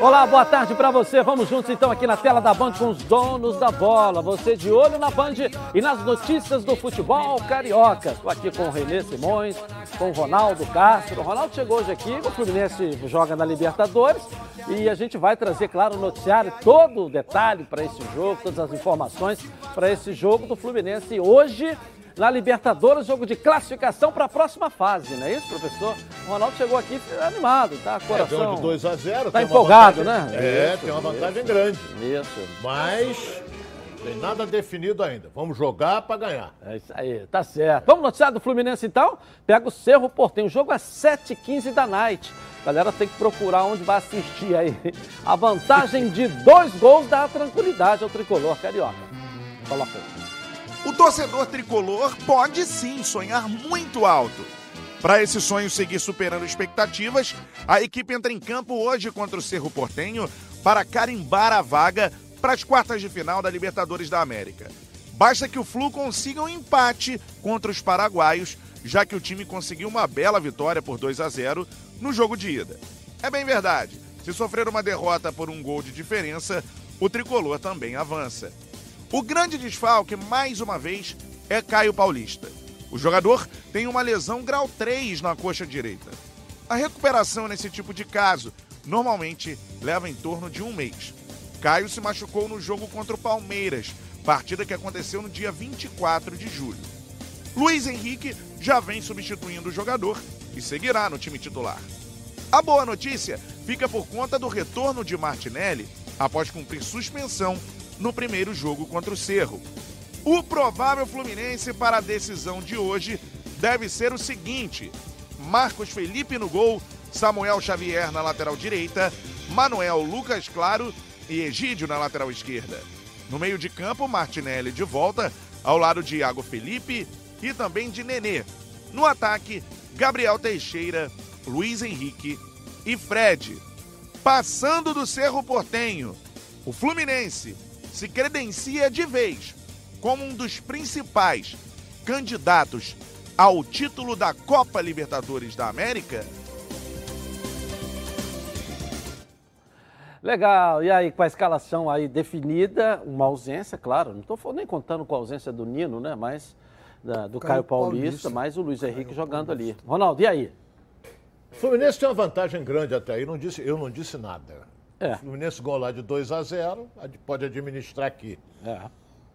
Olá, boa tarde para você. Vamos juntos então aqui na tela da Band com os donos da bola. Você de olho na Band e nas notícias do futebol carioca. Estou aqui com o Renê Simões, com o Ronaldo Castro. O Ronaldo chegou hoje aqui, o Fluminense joga na Libertadores e a gente vai trazer, claro, o noticiário, todo o detalhe para esse jogo, todas as informações para esse jogo do Fluminense hoje na Libertadores, jogo de classificação para a próxima fase, não é isso, professor? O Ronaldo chegou aqui animado, tá? Coração. É, de 2 a 0 Tá empolgado, vantagem, né? É, Isso, tem uma vantagem isso. grande. Isso. Mas tem nada definido ainda. Vamos jogar para ganhar. É isso aí, tá certo. Vamos no noticiário do Fluminense então? Pega o Cerro Portenho. O jogo é 7h15 da night. Galera tem que procurar onde vai assistir aí. A vantagem de dois gols dá tranquilidade ao tricolor carioca. Coloca aí. O torcedor tricolor pode sim sonhar muito alto. Para esse sonho seguir superando expectativas, a equipe entra em campo hoje contra o Cerro Portenho para carimbar a vaga para as quartas de final da Libertadores da América. Basta que o Flu consiga um empate contra os paraguaios, já que o time conseguiu uma bela vitória por 2 a 0 no jogo de ida. É bem verdade, se sofrer uma derrota por um gol de diferença, o tricolor também avança. O grande desfalque, mais uma vez, é Caio Paulista. O jogador tem uma lesão grau 3 na coxa direita. A recuperação nesse tipo de caso normalmente leva em torno de um mês. Caio se machucou no jogo contra o Palmeiras, partida que aconteceu no dia 24 de julho. Luiz Henrique já vem substituindo o jogador e seguirá no time titular. A boa notícia fica por conta do retorno de Martinelli após cumprir suspensão no primeiro jogo contra o Cerro. O provável Fluminense para a decisão de hoje deve ser o seguinte: Marcos Felipe no gol, Samuel Xavier na lateral direita, Manuel Lucas Claro e Egídio na lateral esquerda. No meio de campo, Martinelli de volta, ao lado de Iago Felipe e também de Nenê. No ataque, Gabriel Teixeira, Luiz Henrique e Fred. Passando do Cerro Portenho, o Fluminense se credencia de vez como um dos principais candidatos ao título da Copa Libertadores da América? Legal, e aí com a escalação aí definida, uma ausência, claro, não estou nem contando com a ausência do Nino, né, mas da- do Caio, Caio Paulista, Paulista. mas o Luiz Henrique jogando ali. Ronaldo, e aí? O Fluminense tem uma vantagem grande até aí, não disse, eu não disse nada. É. O Fluminense gol lá de 2 a 0 ad- pode administrar aqui. É.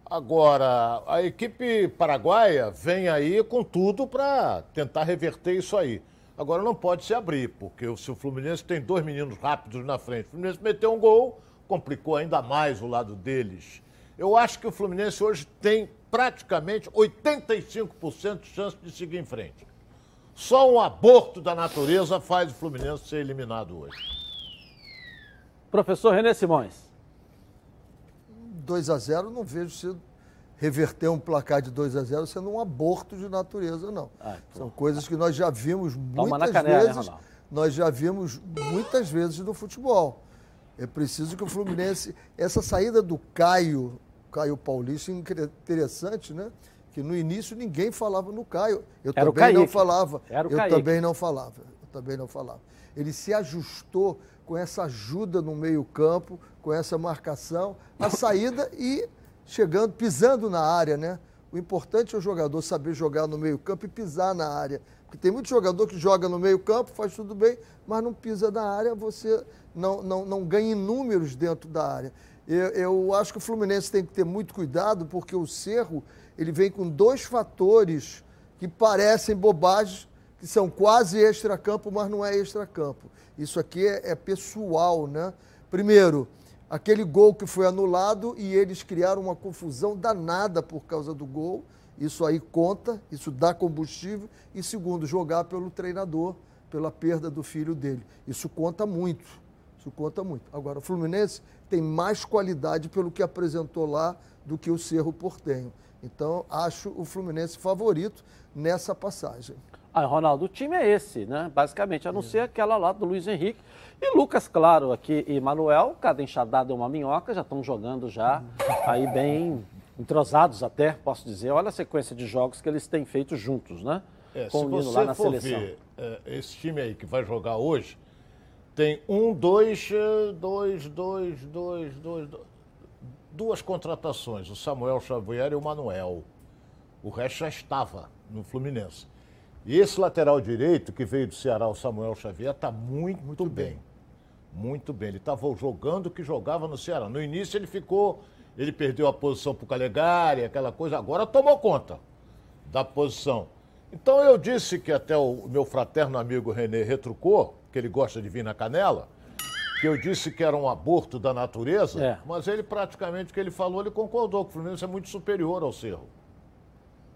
Agora, a equipe paraguaia vem aí com tudo para tentar reverter isso aí. Agora não pode se abrir, porque se o Fluminense tem dois meninos rápidos na frente, o Fluminense meteu um gol, complicou ainda mais o lado deles. Eu acho que o Fluminense hoje tem praticamente 85% de chance de seguir em frente. Só um aborto da natureza faz o Fluminense ser eliminado hoje. Professor René Simões. 2 a 0 não vejo se reverter um placar de 2 a 0 sendo um aborto de natureza, não. Ai, pô. São coisas que nós já vimos muitas canela, né, vezes. Ronaldo? nós já vimos muitas vezes no futebol. É preciso que o Fluminense. Essa saída do Caio, Caio Paulista, interessante, né? Que no início ninguém falava no Caio. Eu Era também não falava. Era o eu Kaique. também não falava. Eu também não falava. Ele se ajustou com essa ajuda no meio-campo, com essa marcação, a saída e chegando, pisando na área, né? O importante é o jogador saber jogar no meio-campo e pisar na área. Porque tem muito jogador que joga no meio-campo, faz tudo bem, mas não pisa na área, você não, não, não ganha números dentro da área. Eu, eu acho que o Fluminense tem que ter muito cuidado, porque o Cerro ele vem com dois fatores que parecem bobagens, que são quase extracampo, mas não é extracampo. Isso aqui é, é pessoal, né? Primeiro, aquele gol que foi anulado e eles criaram uma confusão danada por causa do gol. Isso aí conta, isso dá combustível. E segundo, jogar pelo treinador, pela perda do filho dele. Isso conta muito. Isso conta muito. Agora, o Fluminense tem mais qualidade pelo que apresentou lá do que o Cerro Portenho. Então, acho o Fluminense favorito nessa passagem. Ah, Ronaldo, o time é esse, né? Basicamente, a não ser aquela lá do Luiz Henrique. E Lucas, claro, aqui e Manuel, cada enxadada é uma minhoca, já estão jogando já aí bem entrosados até, posso dizer. Olha a sequência de jogos que eles têm feito juntos, né? É, Com se o Nino você lá na for seleção. ver é, esse time aí que vai jogar hoje, tem um, dois, eh, dois, dois, dois, dois, dois duas contratações, o Samuel Xavier e o Manuel. O resto já estava no Fluminense. E esse lateral direito que veio do Ceará, o Samuel Xavier, está muito, muito bem. bem. Muito bem. Ele estava jogando o que jogava no Ceará. No início ele ficou, ele perdeu a posição para o Calegari, aquela coisa. Agora tomou conta da posição. Então eu disse que até o meu fraterno amigo René retrucou, que ele gosta de vir na canela, que eu disse que era um aborto da natureza, é. mas ele praticamente, o que ele falou, ele concordou que o Fluminense é muito superior ao Cerro.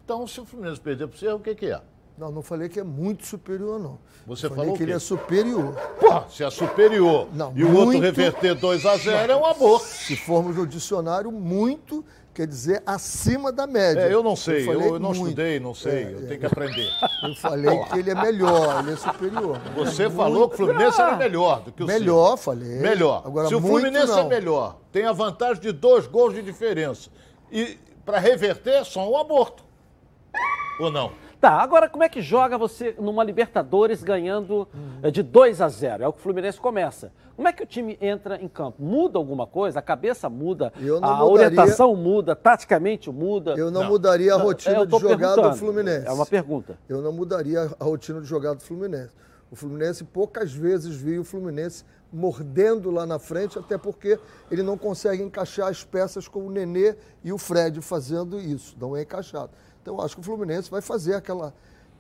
Então, se o Fluminense perder para o Cerro, o que, que é? Não, não falei que é muito superior, não. Você falei falou que ele é superior. Pô, se é superior não, e muito... o outro reverter 2 a 0 é um aborto. Se formos no dicionário, muito quer dizer acima da média. É, eu não sei, eu, eu não muito. estudei, não sei, é, eu é, tenho que aprender. Eu falei que ele é melhor, ele é superior. Você é falou que o Fluminense era melhor do que o Melhor, falei. Melhor. Agora, Se o Fluminense não. é melhor, tem a vantagem de dois gols de diferença. E para reverter, só um aborto. Ou não? Tá, agora como é que joga você numa Libertadores ganhando uhum. de 2 a 0? É o que o Fluminense começa. Como é que o time entra em campo? Muda alguma coisa? A cabeça muda? a mudaria... orientação muda? Taticamente muda? Eu não, não. mudaria a rotina é, de jogada do Fluminense. É uma pergunta. Eu não mudaria a rotina de jogada do Fluminense. O Fluminense poucas vezes viu o Fluminense mordendo lá na frente, até porque ele não consegue encaixar as peças com o Nenê e o Fred fazendo isso. Não é encaixado. Então, acho que o Fluminense vai fazer aquela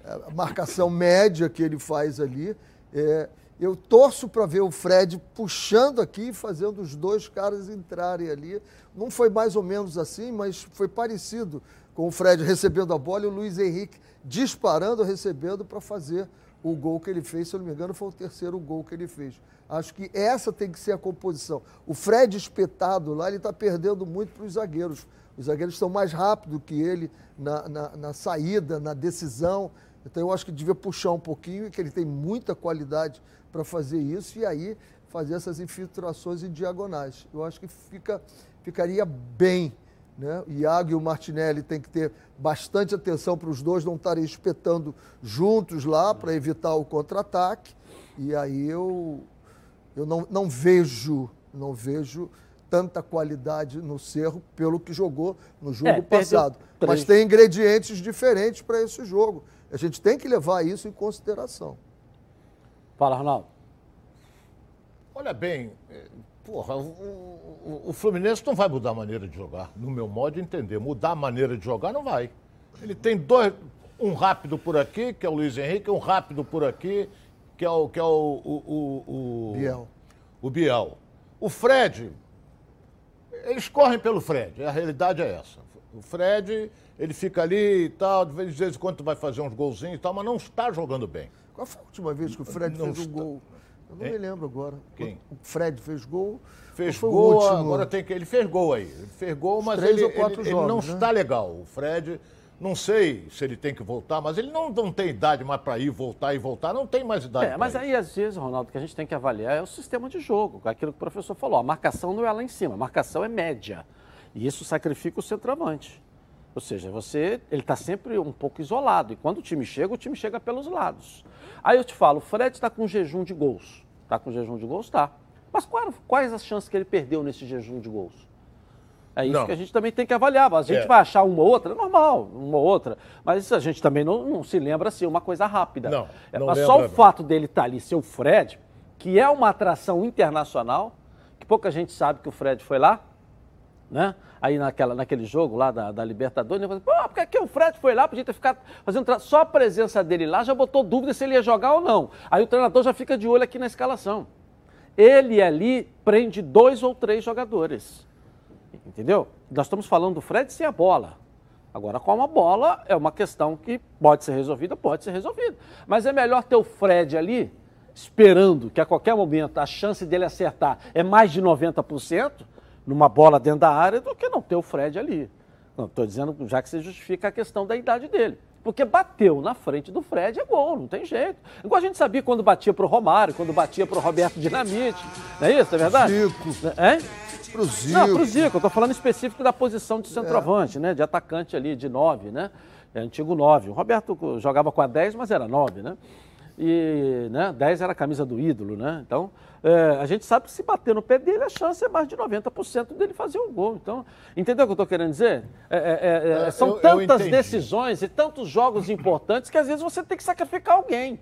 eh, marcação média que ele faz ali. É, eu torço para ver o Fred puxando aqui e fazendo os dois caras entrarem ali. Não foi mais ou menos assim, mas foi parecido com o Fred recebendo a bola e o Luiz Henrique disparando, recebendo para fazer o gol que ele fez. Se eu não me engano, foi o terceiro gol que ele fez. Acho que essa tem que ser a composição. O Fred espetado lá, ele está perdendo muito para os zagueiros. Os zagueiros são mais rápidos que ele na, na, na, saída, na decisão. Então eu acho que devia puxar um pouquinho que ele tem muita qualidade para fazer isso e aí fazer essas infiltrações em diagonais. Eu acho que fica, ficaria bem. Né? O Iago e o Martinelli tem que ter bastante atenção para os dois não estarem espetando juntos lá para evitar o contra-ataque. E aí eu, eu não, não vejo, não vejo tanta qualidade no Cerro pelo que jogou no jogo é, passado. Mas tem ingredientes diferentes para esse jogo. A gente tem que levar isso em consideração. Fala, Ronaldo. Olha bem, eh, porra, o, o, o, Fluminense não vai mudar a maneira de jogar, no meu modo de entender. Mudar a maneira de jogar não vai. Ele tem dois, um rápido por aqui, que é o Luiz Henrique, um rápido por aqui, que é o, que é o, o, o, o Biel. O Biel. O Fred, eles correm pelo Fred, a realidade é essa. O Fred, ele fica ali e tal, de vez em quando vai fazer uns golzinhos e tal, mas não está jogando bem. Qual foi a última vez que o Fred não fez está... um gol? Eu não me lembro agora. Quem? O Fred fez gol. Fez gol, agora tem que. Ele fez gol aí. Ele fez gol, mas ele, ele, jogos, ele, não né? está legal. O Fred, não sei se ele tem que voltar, mas ele não, não tem idade mais para ir, voltar e voltar, não tem mais idade. É, mas ir. aí, às vezes, Ronaldo, o que a gente tem que avaliar é o sistema de jogo, aquilo que o professor falou. A marcação não é lá em cima, a marcação é média. E isso sacrifica o centroavante. Ou seja, você, ele está sempre um pouco isolado. E quando o time chega, o time chega pelos lados. Aí eu te falo, o Fred está com jejum de gols. Está com jejum de gols? Está. Mas quais, quais as chances que ele perdeu nesse jejum de gols? É isso não. que a gente também tem que avaliar. A gente é. vai achar uma ou outra, normal, uma ou outra. Mas a gente também não, não se lembra assim, uma coisa rápida. Não, é, não mas só o fato dele estar tá ali, ser o Fred, que é uma atração internacional, que pouca gente sabe que o Fred foi lá, né? Aí naquela, naquele jogo lá da, da Libertadores, ele falou, pô, porque aqui o Fred foi lá, podia ter ficado fazendo. Só a presença dele lá já botou dúvida se ele ia jogar ou não. Aí o treinador já fica de olho aqui na escalação. Ele ali prende dois ou três jogadores. Entendeu? Nós estamos falando do Fred sem a bola. Agora, com a bola, é uma questão que pode ser resolvida, pode ser resolvida. Mas é melhor ter o Fred ali, esperando que a qualquer momento a chance dele acertar é mais de 90%, numa bola dentro da área, do que não ter o Fred ali. Não, estou dizendo, já que você justifica a questão da idade dele. Porque bateu na frente do Fred é gol, não tem jeito. Igual a gente sabia quando batia para o Romário, quando batia para o Roberto Dinamite. Não é isso, é verdade? Zico. É? Pro Zico. Não, pro Zico. Eu tô falando específico da posição de centroavante, é. né? De atacante ali, de nove, né? É antigo nove. O Roberto jogava com a 10, mas era nove, né? e né, 10 era a camisa do ídolo, né? Então, é, a gente sabe que se bater no pé dele, a chance é mais de 90% dele fazer um gol. Então, entendeu o que eu estou querendo dizer? É, é, é, é são eu, tantas eu decisões e tantos jogos importantes que às vezes você tem que sacrificar alguém.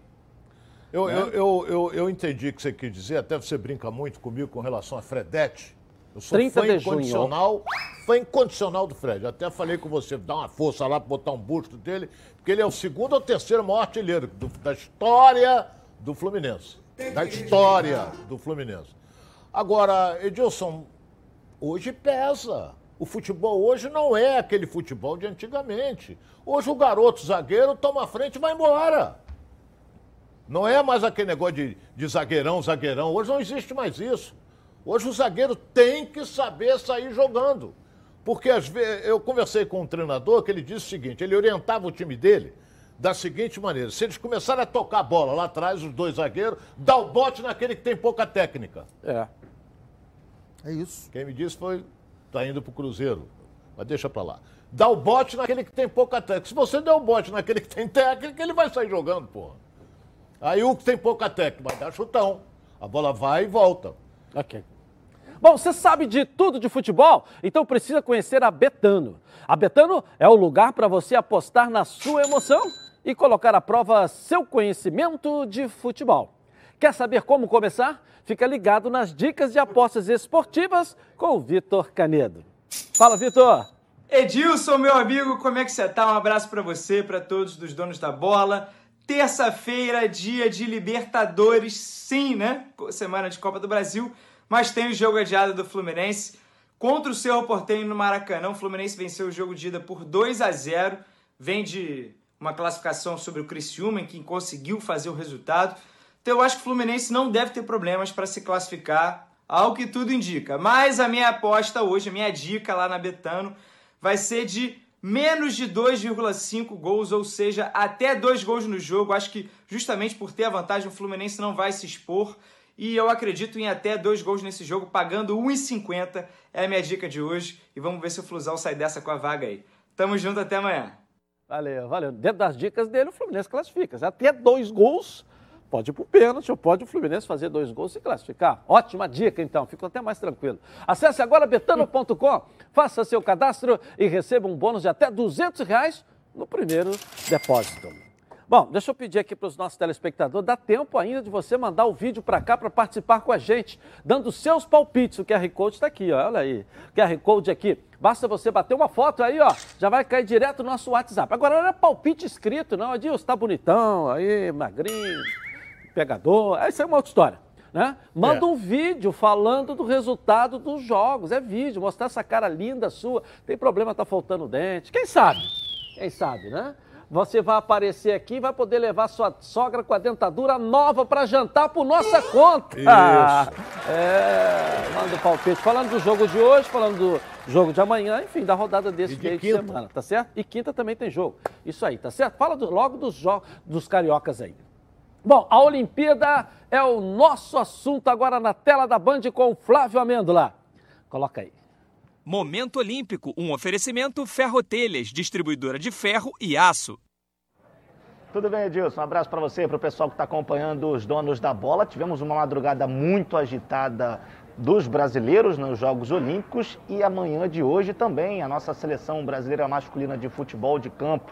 Eu, né? eu, eu, eu, entendi o que você quis dizer, até você brinca muito comigo com relação a Fredete. Eu sou 30 fã incondicional, fã incondicional do Fred. Até falei com você, dá uma força lá para botar um busto dele, porque ele é o segundo ou terceiro maior artilheiro do, da história do Fluminense. Da história do Fluminense. Agora, Edilson, hoje pesa. O futebol hoje não é aquele futebol de antigamente. Hoje o garoto zagueiro toma a frente e vai embora. Não é mais aquele negócio de, de zagueirão, zagueirão. Hoje não existe mais isso. Hoje o zagueiro tem que saber sair jogando. Porque às vezes, eu conversei com um treinador que ele disse o seguinte: ele orientava o time dele da seguinte maneira: se eles começarem a tocar a bola lá atrás, os dois zagueiros, dá o bote naquele que tem pouca técnica. É. É isso. Quem me disse foi. Tá indo pro Cruzeiro. Mas deixa pra lá. Dá o bote naquele que tem pouca técnica. Se você der o bote naquele que tem técnica, ele vai sair jogando, porra. Aí o que tem pouca técnica vai dar chutão. A bola vai e volta. Ok. Bom, você sabe de tudo de futebol? Então precisa conhecer a Betano. A Betano é o lugar para você apostar na sua emoção e colocar à prova seu conhecimento de futebol. Quer saber como começar? Fica ligado nas dicas de apostas esportivas com o Vitor Canedo. Fala, Vitor! Edilson, meu amigo, como é que você tá? Um abraço para você, para todos dos donos da bola. Terça-feira, dia de Libertadores, sim, né? Semana de Copa do Brasil mas tem o jogo adiado do Fluminense contra o Cerro Porteño no Maracanã. O Fluminense venceu o jogo de ida por 2 a 0. Vem de uma classificação sobre o Criciúma, em quem conseguiu fazer o resultado. Então eu acho que o Fluminense não deve ter problemas para se classificar, ao que tudo indica. Mas a minha aposta hoje, a minha dica lá na Betano, vai ser de menos de 2,5 gols, ou seja, até dois gols no jogo. Acho que justamente por ter a vantagem, o Fluminense não vai se expor. E eu acredito em até dois gols nesse jogo, pagando 1,50. É a minha dica de hoje. E vamos ver se o Flusão sai dessa com a vaga aí. Tamo junto, até amanhã. Valeu, valeu. Dentro das dicas dele, o Fluminense classifica. Até dois gols, pode ir pro pênalti, ou pode o Fluminense fazer dois gols e classificar. Ótima dica, então. Fico até mais tranquilo. Acesse agora betano.com, faça seu cadastro e receba um bônus de até 200 reais no primeiro depósito. Bom, deixa eu pedir aqui para os nossos telespectadores, dá tempo ainda de você mandar o vídeo para cá para participar com a gente, dando seus palpites. O QR Code está aqui, ó, olha aí. O QR Code aqui. Basta você bater uma foto aí, ó, já vai cair direto no nosso WhatsApp. Agora não é palpite escrito, não. Adilson, tá bonitão, aí, magrinho, pegador. Essa é uma outra história. Né? Manda é. um vídeo falando do resultado dos jogos. É vídeo, mostrar essa cara linda sua. Tem problema, tá faltando dente. Quem sabe? Quem sabe, né? Você vai aparecer aqui e vai poder levar sua sogra com a dentadura nova para jantar por nossa conta. Isso. É, manda o palpite. Falando do jogo de hoje, falando do jogo de amanhã, enfim, da rodada desse de meio de semana, tá certo? E quinta também tem jogo. Isso aí, tá certo? Fala do, logo dos jogos dos cariocas aí. Bom, a Olimpíada é o nosso assunto agora na tela da Band com o Flávio Amêndola. Coloca aí. Momento Olímpico, um oferecimento Ferrotelhas, distribuidora de ferro e aço. Tudo bem, Edilson? Um abraço para você para o pessoal que está acompanhando os donos da bola. Tivemos uma madrugada muito agitada dos brasileiros nos Jogos Olímpicos e amanhã de hoje também a nossa seleção brasileira masculina de futebol de campo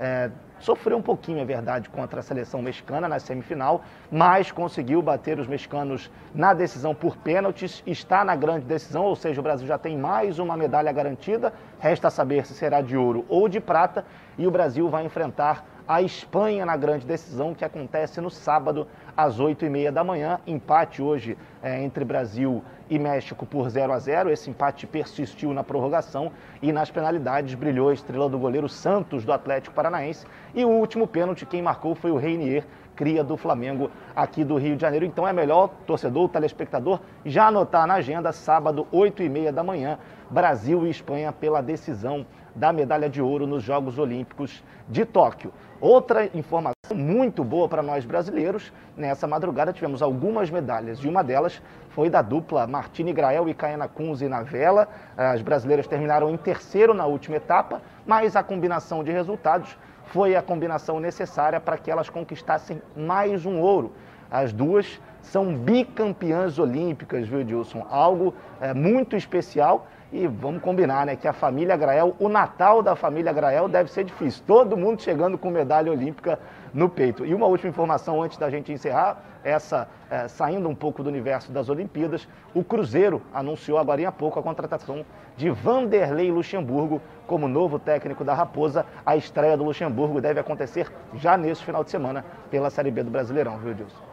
é, sofreu um pouquinho, é verdade, contra a seleção mexicana na semifinal, mas conseguiu bater os mexicanos na decisão por pênaltis, está na grande decisão, ou seja, o Brasil já tem mais uma medalha garantida, resta saber se será de ouro ou de prata, e o Brasil vai enfrentar a Espanha na grande decisão, que acontece no sábado, às 8h30 da manhã. Empate hoje é, entre Brasil e México por 0 a 0 Esse empate persistiu na prorrogação e nas penalidades brilhou a estrela do goleiro Santos do Atlético Paranaense. E o último pênalti, quem marcou foi o Reinier, cria do Flamengo aqui do Rio de Janeiro. Então é melhor, torcedor, telespectador, já anotar na agenda, sábado, 8h30 da manhã, Brasil e Espanha pela decisão da medalha de ouro nos Jogos Olímpicos de Tóquio. Outra informação muito boa para nós brasileiros, nessa madrugada tivemos algumas medalhas e uma delas foi da dupla Martini Grael e Caena Kunze na vela. As brasileiras terminaram em terceiro na última etapa, mas a combinação de resultados foi a combinação necessária para que elas conquistassem mais um ouro. As duas são bicampeãs olímpicas, viu, Dilson? Algo é, muito especial. E vamos combinar, né? Que a família Grael, o Natal da família Grael deve ser difícil. Todo mundo chegando com medalha olímpica no peito. E uma última informação antes da gente encerrar, essa é, saindo um pouco do universo das Olimpíadas, o Cruzeiro anunciou agora há pouco a contratação de Vanderlei Luxemburgo como novo técnico da Raposa. A estreia do Luxemburgo deve acontecer já nesse final de semana pela Série B do Brasileirão, viu, Dilson?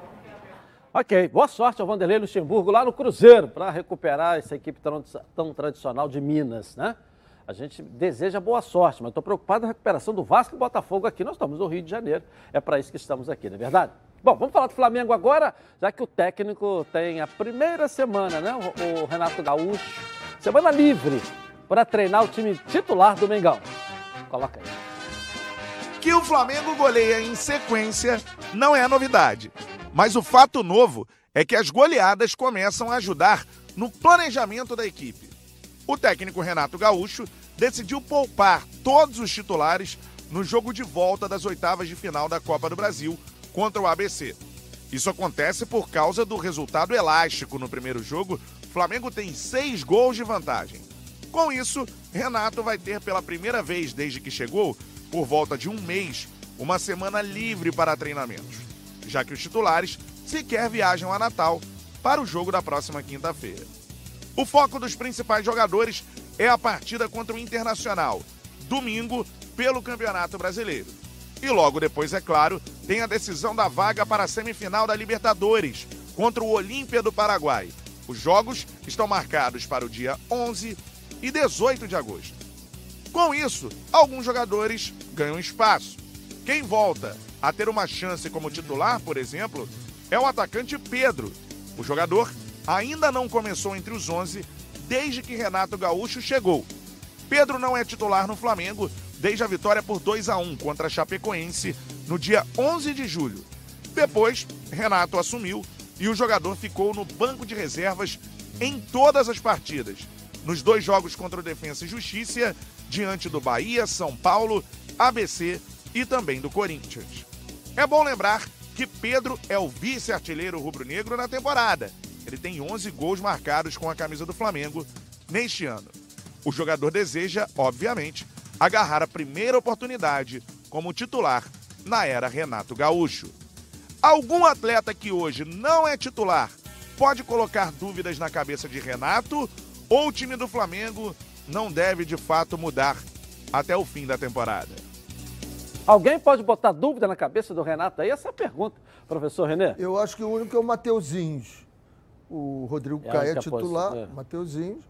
Ok, boa sorte ao Vanderlei Luxemburgo lá no Cruzeiro para recuperar essa equipe tão, tão, tradicional de Minas, né? A gente deseja boa sorte, mas estou preocupado com a recuperação do Vasco e Botafogo aqui. Nós estamos no Rio de Janeiro, é para isso que estamos aqui, não é verdade? Bom, vamos falar do Flamengo agora, já que o técnico tem a primeira semana, né? O, o Renato Gaúcho, semana livre para treinar o time titular do Mengão. Coloca aí. Que o Flamengo goleia em sequência não é novidade. Mas o fato novo é que as goleadas começam a ajudar no planejamento da equipe. O técnico Renato Gaúcho decidiu poupar todos os titulares no jogo de volta das oitavas de final da Copa do Brasil contra o ABC. Isso acontece por causa do resultado elástico no primeiro jogo. Flamengo tem seis gols de vantagem. Com isso, Renato vai ter pela primeira vez desde que chegou, por volta de um mês, uma semana livre para treinamentos já que os titulares sequer viajam a Natal para o jogo da próxima quinta-feira. O foco dos principais jogadores é a partida contra o Internacional, domingo, pelo Campeonato Brasileiro. E logo depois, é claro, tem a decisão da vaga para a semifinal da Libertadores, contra o Olímpia do Paraguai. Os jogos estão marcados para o dia 11 e 18 de agosto. Com isso, alguns jogadores ganham espaço. Quem volta a ter uma chance como titular, por exemplo, é o atacante Pedro. O jogador ainda não começou entre os 11 desde que Renato Gaúcho chegou. Pedro não é titular no Flamengo desde a vitória por 2 a 1 contra a Chapecoense no dia 11 de julho. Depois, Renato assumiu e o jogador ficou no banco de reservas em todas as partidas. Nos dois jogos contra o Defensa e Justiça, diante do Bahia, São Paulo, ABC e também do Corinthians. É bom lembrar que Pedro é o vice-artilheiro rubro-negro na temporada. Ele tem 11 gols marcados com a camisa do Flamengo neste ano. O jogador deseja, obviamente, agarrar a primeira oportunidade como titular na era Renato Gaúcho. Algum atleta que hoje não é titular pode colocar dúvidas na cabeça de Renato ou o time do Flamengo não deve de fato mudar até o fim da temporada? Alguém pode botar dúvida na cabeça do Renato aí? Essa é a pergunta, professor Renê. Eu acho que o único é o Mateuzinhos. O Rodrigo é Caio é titular, é. Mateuzinhos.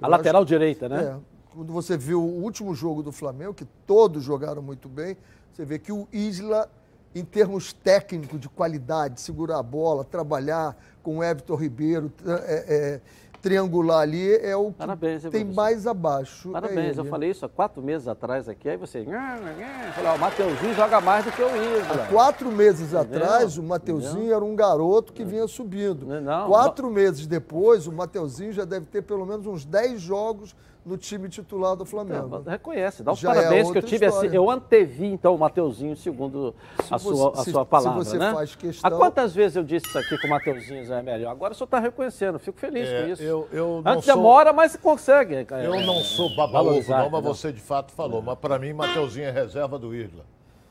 A lateral direita, né? É. Quando você viu o último jogo do Flamengo, que todos jogaram muito bem, você vê que o Isla, em termos técnicos de qualidade, segurar a bola, trabalhar com o Everton Ribeiro, é, é triangular ali é o que Parabéns, tem mais abaixo. É Parabéns, é eu falei isso há quatro meses atrás aqui, aí você. Falei, o Mateuzinho joga mais do que o Isla. Há quatro meses atrás, o Mateuzinho era um garoto que vinha subindo. Não, quatro não. meses depois, o Mateuzinho já deve ter pelo menos uns dez jogos no time titular do Flamengo. Então, reconhece, dá os Já é parabéns é que eu tive assim, eu antevi então o Mateuzinho segundo a, você, sua, a se, sua palavra, se você né? Faz questão... Há quantas vezes eu disse isso aqui que o Mateuzinho é melhor? Agora o senhor está reconhecendo, fico feliz é, com isso. Eu, eu Antes sou... demora, mas consegue. É, eu não sou babaovo não, mas você de fato falou. Mas para mim, Mateuzinho é reserva do Isla.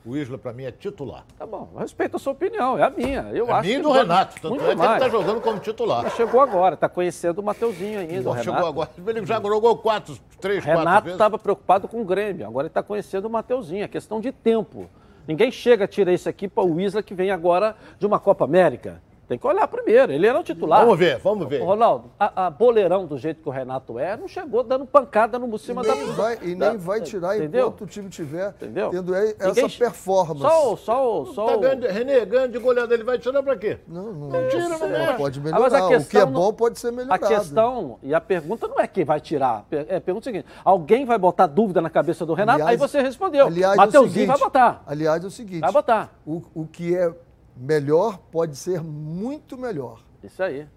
O Isla, para mim, é titular. Tá bom, respeito a sua opinião, é a minha. Eu é acho minha e do Renato, tanto é que mais. ele está jogando como titular. Mas chegou agora, está conhecendo o Mateuzinho ainda. Não, chegou agora, ele já jogou quatro, três, Renato quatro Renato estava preocupado com o Grêmio, agora ele está conhecendo o Mateuzinho, é questão de tempo. Ninguém chega a tirar isso aqui para o Isla que vem agora de uma Copa América. Tem que olhar primeiro. Ele era o titular. Vamos ver, vamos ver. Ronaldo, a, a boleirão do jeito que o Renato é, não chegou dando pancada no cima e da. Vai, e nem vai tirar entendeu? enquanto o time tiver entendeu? tendo essa Ninguém... performance. Só, só, só. Tá ganhando, Renê, ganhando de goleada, ele vai tirar pra quê? Não, não, não tira, não, não pode melhorar. mas a questão, o que é bom pode ser melhorado. A questão e a pergunta não é quem vai tirar. É a pergunta é a seguinte: alguém vai botar dúvida na cabeça do Renato? Aliás, aí você respondeu. Aliás, Mateuzinho é seguinte, vai botar. Aliás, é o seguinte: vai botar. O, o que é melhor pode ser muito melhor. Isso aí.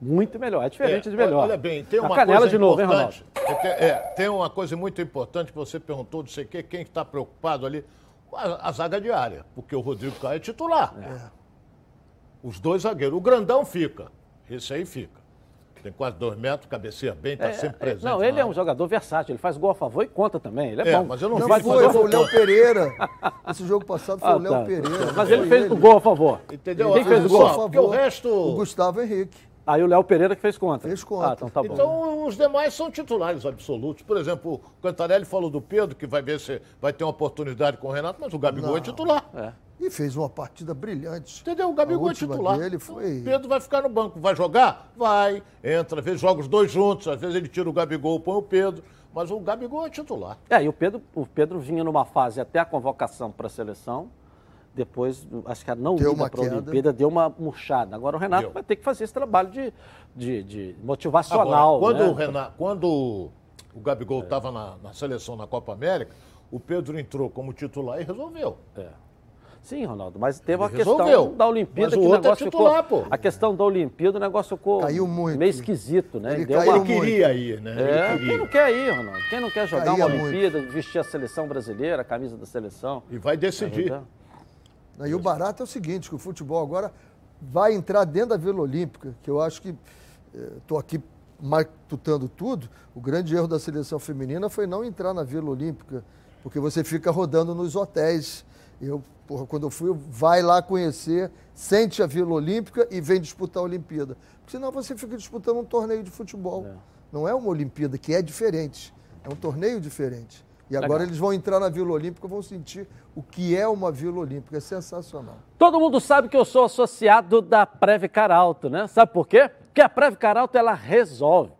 Muito melhor, é diferente é, de melhor. Olha bem, tem uma a canela coisa de novo, hein, Ronaldo? É, é, tem uma coisa muito importante que você perguntou, não sei o quê, quem está preocupado ali. a, a zaga diária, porque o Rodrigo Caio é titular. Os dois zagueiros. O grandão fica. Esse aí fica. Tem quase dois metros, cabeceia bem, está sempre presente. Não, ele é um jogador versátil, ele faz gol a favor e conta também. Ele é, É, bom. mas eu não Não, vi ele foi, foi o gol Léo. Pereira. Esse jogo passado foi Ah, o Léo tá. Pereira. Mas Foi ele fez o gol a favor. Entendeu? Quem fez o gol? Só, a favor. Porque o resto... O Gustavo Henrique. Aí o Léo Pereira que fez contra. Fez contra. Ah, então tá bom. Então, os demais são titulares absolutos. Por exemplo, o Cantarelli falou do Pedro, que vai ver se vai ter uma oportunidade com o Renato, mas o Gabigol Não. é titular. É. E fez uma partida brilhante. Entendeu? O Gabigol é titular. dele foi- O Pedro vai ficar no banco. Vai jogar? Vai. Entra. Às vezes joga os dois juntos. Às vezes ele tira o Gabigol, põe o Pedro. Mas o Gabigol é titular. É, e o Pedro, o Pedro vinha numa fase até a convocação para a seleção. Depois, acho que a não Deu uma para a. Olimpíada deu uma murchada. Agora o Renato Deu. vai ter que fazer esse trabalho de, de, de motivacional. Agora, quando, né? o Renato, quando o Gabigol estava na, na seleção na Copa América, o Pedro entrou como titular e resolveu. É. Sim, Ronaldo, mas teve a questão da Olimpíada Mas o que o é negócio titular, ficou. pô. A questão da Olimpíada, o negócio ficou Caiu muito. meio esquisito, né? Ele Deu caiu uma- Ele queria ir, né? É, Ele quem queria. não quer ir, Ronaldo? Quem não quer jogar Caía uma muito. Olimpíada, vestir a seleção brasileira, a camisa da seleção? E vai decidir. É, E o barato é o seguinte, que o futebol agora vai entrar dentro da Vila Olímpica, que eu acho que estou aqui matutando tudo. O grande erro da seleção feminina foi não entrar na Vila Olímpica, porque você fica rodando nos hotéis. Eu, porra, quando eu fui, eu vai lá conhecer, sente a Vila Olímpica e vem disputar a Olimpíada. Porque senão você fica disputando um torneio de futebol. Não é uma Olimpíada, que é diferente. É um torneio diferente. E agora Legal. eles vão entrar na Vila Olímpica, vão sentir o que é uma Vila Olímpica. É sensacional. Todo mundo sabe que eu sou associado da Previcar Alto, né? Sabe por quê? Porque a Previcar Alto, ela resolve.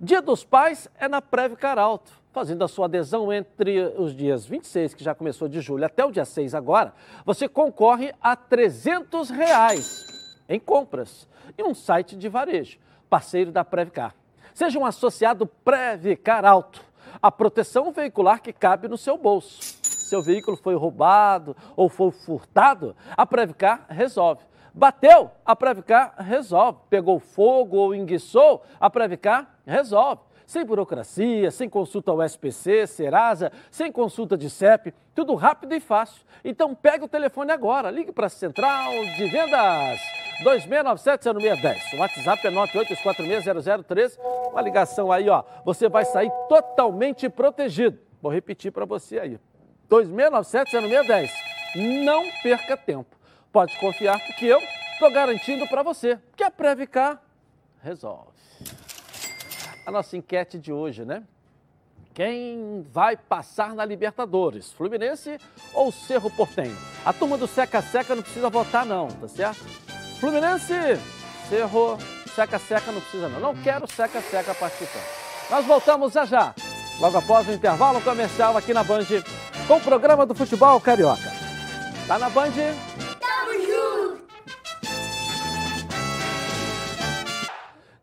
Dia dos Pais é na Previcar Alto. Fazendo a sua adesão entre os dias 26, que já começou de julho, até o dia 6 agora, você concorre a 300 reais em compras e um site de varejo, parceiro da Previcar. Seja um associado Previcar Alto, a proteção veicular que cabe no seu bolso. Seu veículo foi roubado ou foi furtado, a Previcar resolve. Bateu, a Previcar resolve. Pegou fogo ou enguiçou, a Previcar resolve. Sem burocracia, sem consulta ao SPC, Serasa, sem consulta de CEP, tudo rápido e fácil. Então pega o telefone agora, ligue para a Central de Vendas 2697-0610. O WhatsApp é 982460013. Uma ligação aí, ó. Você vai sair totalmente protegido. Vou repetir para você aí. 2697-0610. Não perca tempo. Pode confiar porque eu estou garantindo para você que a Previcar resolve. A nossa enquete de hoje, né? Quem vai passar na Libertadores? Fluminense ou Cerro Portenho? A turma do Seca Seca não precisa votar, não, tá certo? Fluminense, Cerro, Seca Seca não precisa, não. Não quero Seca Seca participando. Nós voltamos já já, logo após o intervalo comercial aqui na Band, com o programa do futebol carioca. Tá na Band?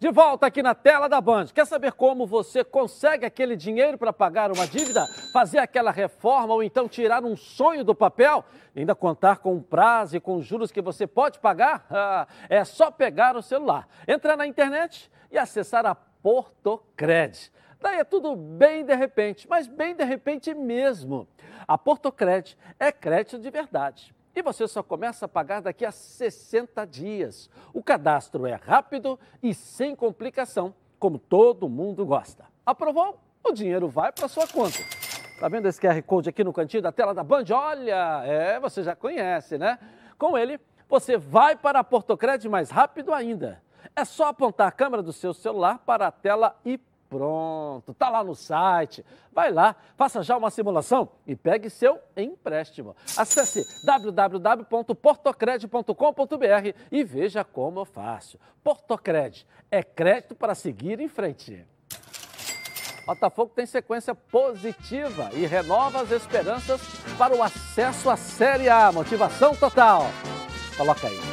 De volta aqui na tela da Band. Quer saber como você consegue aquele dinheiro para pagar uma dívida, fazer aquela reforma ou então tirar um sonho do papel? E ainda contar com um prazo e com juros que você pode pagar? É só pegar o celular, entrar na internet e acessar a Portocred. Daí é tudo bem de repente, mas bem de repente mesmo. A Portocred é crédito de verdade. E você só começa a pagar daqui a 60 dias. O cadastro é rápido e sem complicação, como todo mundo gosta. Aprovou? O dinheiro vai para sua conta. Tá vendo esse QR Code aqui no cantinho da tela da Band? Olha, é, você já conhece, né? Com ele, você vai para a Portocred mais rápido ainda. É só apontar a câmera do seu celular para a tela e Pronto, tá lá no site. Vai lá, faça já uma simulação e pegue seu empréstimo. Acesse www.portocred.com.br e veja como eu faço. Portocred é crédito para seguir em frente. Botafogo tem sequência positiva e renova as esperanças para o acesso à Série A. Motivação total. Coloca aí.